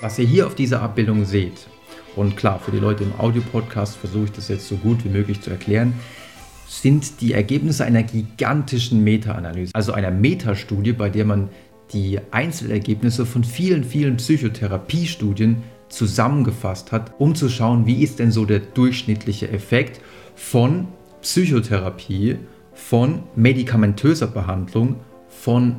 Was ihr hier auf dieser Abbildung seht, und klar, für die Leute im Audiopodcast versuche ich das jetzt so gut wie möglich zu erklären, sind die Ergebnisse einer gigantischen Meta-Analyse, also einer Metastudie, bei der man die Einzelergebnisse von vielen, vielen Psychotherapiestudien zusammengefasst hat, um zu schauen, wie ist denn so der durchschnittliche Effekt von Psychotherapie, von medikamentöser Behandlung, von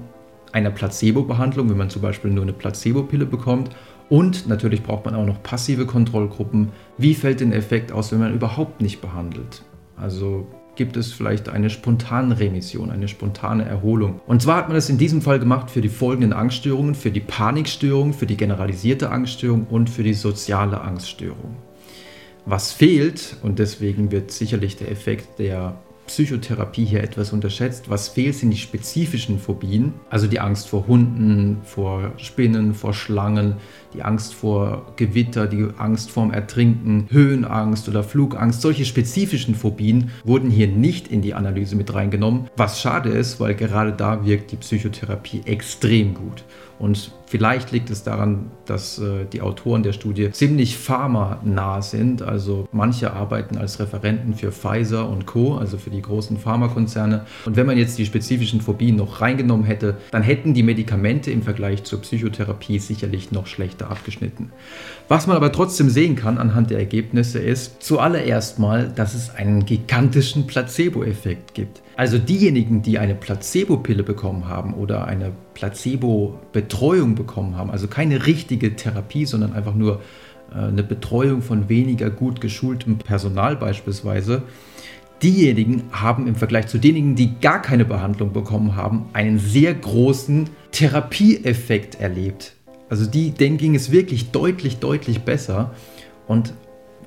einer Placebo-Behandlung, wenn man zum Beispiel nur eine Placebo-Pille bekommt. Und natürlich braucht man auch noch passive Kontrollgruppen. Wie fällt der Effekt aus, wenn man überhaupt nicht behandelt? Also gibt es vielleicht eine spontane Remission, eine spontane Erholung. Und zwar hat man das in diesem Fall gemacht für die folgenden Angststörungen, für die Panikstörung, für die generalisierte Angststörung und für die soziale Angststörung. Was fehlt, und deswegen wird sicherlich der Effekt der Psychotherapie hier etwas unterschätzt. Was fehlt, sind die spezifischen Phobien, also die Angst vor Hunden, vor Spinnen, vor Schlangen, die Angst vor Gewitter, die Angst vorm Ertrinken, Höhenangst oder Flugangst. Solche spezifischen Phobien wurden hier nicht in die Analyse mit reingenommen, was schade ist, weil gerade da wirkt die Psychotherapie extrem gut. Und vielleicht liegt es daran, dass äh, die Autoren der Studie ziemlich pharmanah sind. Also manche arbeiten als Referenten für Pfizer und Co., also für die großen Pharmakonzerne. Und wenn man jetzt die spezifischen Phobien noch reingenommen hätte, dann hätten die Medikamente im Vergleich zur Psychotherapie sicherlich noch schlechter abgeschnitten. Was man aber trotzdem sehen kann anhand der Ergebnisse ist zuallererst mal, dass es einen gigantischen Placebo-Effekt gibt. Also diejenigen, die eine Placebo-Pille bekommen haben oder eine Placebo-Betreuung bekommen haben, also keine richtige Therapie, sondern einfach nur äh, eine Betreuung von weniger gut geschultem Personal beispielsweise, diejenigen haben im Vergleich zu denjenigen, die gar keine Behandlung bekommen haben, einen sehr großen Therapieeffekt erlebt. Also die, denen ging es wirklich deutlich, deutlich besser. Und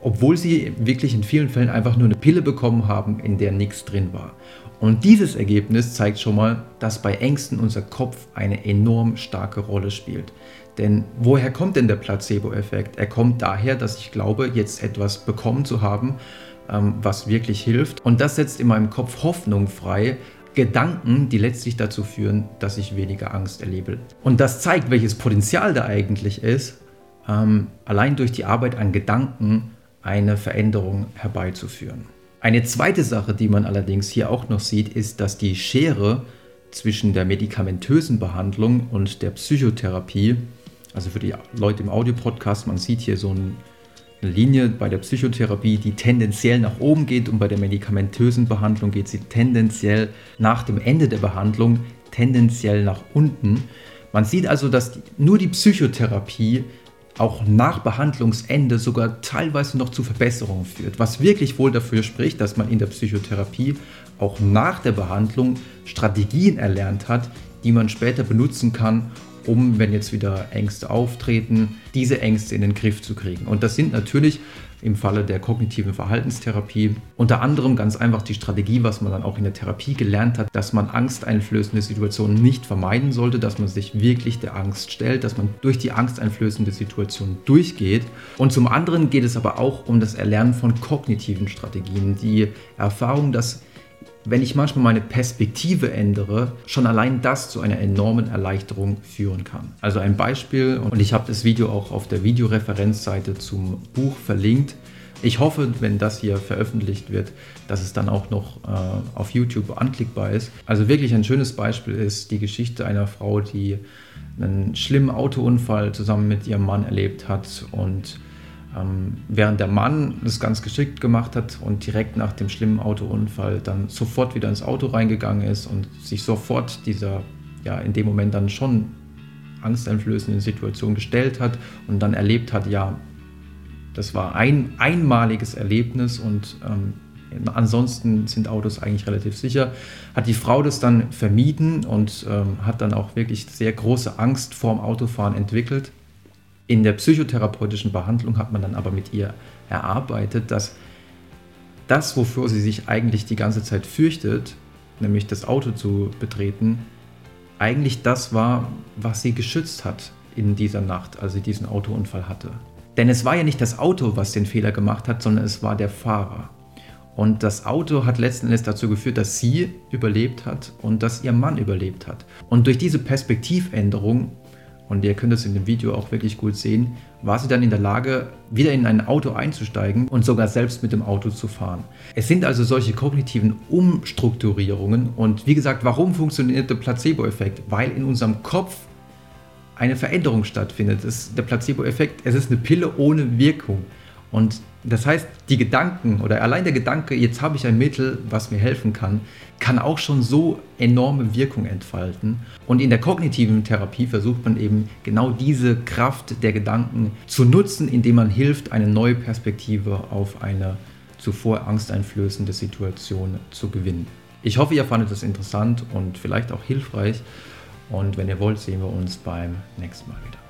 obwohl sie wirklich in vielen Fällen einfach nur eine Pille bekommen haben, in der nichts drin war. Und dieses Ergebnis zeigt schon mal, dass bei Ängsten unser Kopf eine enorm starke Rolle spielt. Denn woher kommt denn der Placebo-Effekt? Er kommt daher, dass ich glaube, jetzt etwas bekommen zu haben, ähm, was wirklich hilft. Und das setzt in meinem Kopf Hoffnung frei, Gedanken, die letztlich dazu führen, dass ich weniger Angst erlebe. Und das zeigt, welches Potenzial da eigentlich ist, ähm, allein durch die Arbeit an Gedanken eine Veränderung herbeizuführen. Eine zweite Sache, die man allerdings hier auch noch sieht, ist, dass die Schere zwischen der medikamentösen Behandlung und der Psychotherapie, also für die Leute im Audiopodcast, man sieht hier so eine Linie bei der Psychotherapie, die tendenziell nach oben geht und bei der medikamentösen Behandlung geht sie tendenziell nach dem Ende der Behandlung tendenziell nach unten. Man sieht also, dass nur die Psychotherapie auch nach Behandlungsende sogar teilweise noch zu Verbesserungen führt, was wirklich wohl dafür spricht, dass man in der Psychotherapie auch nach der Behandlung Strategien erlernt hat, die man später benutzen kann, um, wenn jetzt wieder Ängste auftreten, diese Ängste in den Griff zu kriegen. Und das sind natürlich im Falle der kognitiven Verhaltenstherapie. Unter anderem ganz einfach die Strategie, was man dann auch in der Therapie gelernt hat, dass man angsteinflößende Situationen nicht vermeiden sollte, dass man sich wirklich der Angst stellt, dass man durch die angsteinflößende Situation durchgeht. Und zum anderen geht es aber auch um das Erlernen von kognitiven Strategien, die Erfahrung, dass wenn ich manchmal meine Perspektive ändere, schon allein das zu einer enormen Erleichterung führen kann. Also ein Beispiel, und ich habe das Video auch auf der Videoreferenzseite zum Buch verlinkt. Ich hoffe, wenn das hier veröffentlicht wird, dass es dann auch noch äh, auf YouTube anklickbar ist. Also wirklich ein schönes Beispiel ist die Geschichte einer Frau, die einen schlimmen Autounfall zusammen mit ihrem Mann erlebt hat und ähm, während der Mann das ganz geschickt gemacht hat und direkt nach dem schlimmen Autounfall dann sofort wieder ins Auto reingegangen ist und sich sofort dieser, ja, in dem Moment dann schon angsteinflößenden Situation gestellt hat und dann erlebt hat, ja, das war ein einmaliges Erlebnis und ähm, ansonsten sind Autos eigentlich relativ sicher. Hat die Frau das dann vermieden und ähm, hat dann auch wirklich sehr große Angst vorm Autofahren entwickelt in der psychotherapeutischen Behandlung hat man dann aber mit ihr erarbeitet, dass das, wofür sie sich eigentlich die ganze Zeit fürchtet, nämlich das Auto zu betreten, eigentlich das war, was sie geschützt hat in dieser Nacht, als sie diesen Autounfall hatte. Denn es war ja nicht das Auto, was den Fehler gemacht hat, sondern es war der Fahrer. Und das Auto hat letzten Endes dazu geführt, dass sie überlebt hat und dass ihr Mann überlebt hat. Und durch diese Perspektivänderung und ihr könnt es in dem Video auch wirklich gut sehen, war sie dann in der Lage, wieder in ein Auto einzusteigen und sogar selbst mit dem Auto zu fahren. Es sind also solche kognitiven Umstrukturierungen und wie gesagt, warum funktioniert der Placebo-Effekt? Weil in unserem Kopf eine Veränderung stattfindet. Der Placebo-Effekt, es ist eine Pille ohne Wirkung. Und das heißt, die Gedanken oder allein der Gedanke, jetzt habe ich ein Mittel, was mir helfen kann, kann auch schon so enorme Wirkung entfalten. Und in der kognitiven Therapie versucht man eben genau diese Kraft der Gedanken zu nutzen, indem man hilft, eine neue Perspektive auf eine zuvor angsteinflößende Situation zu gewinnen. Ich hoffe, ihr fandet das interessant und vielleicht auch hilfreich. Und wenn ihr wollt, sehen wir uns beim nächsten Mal wieder.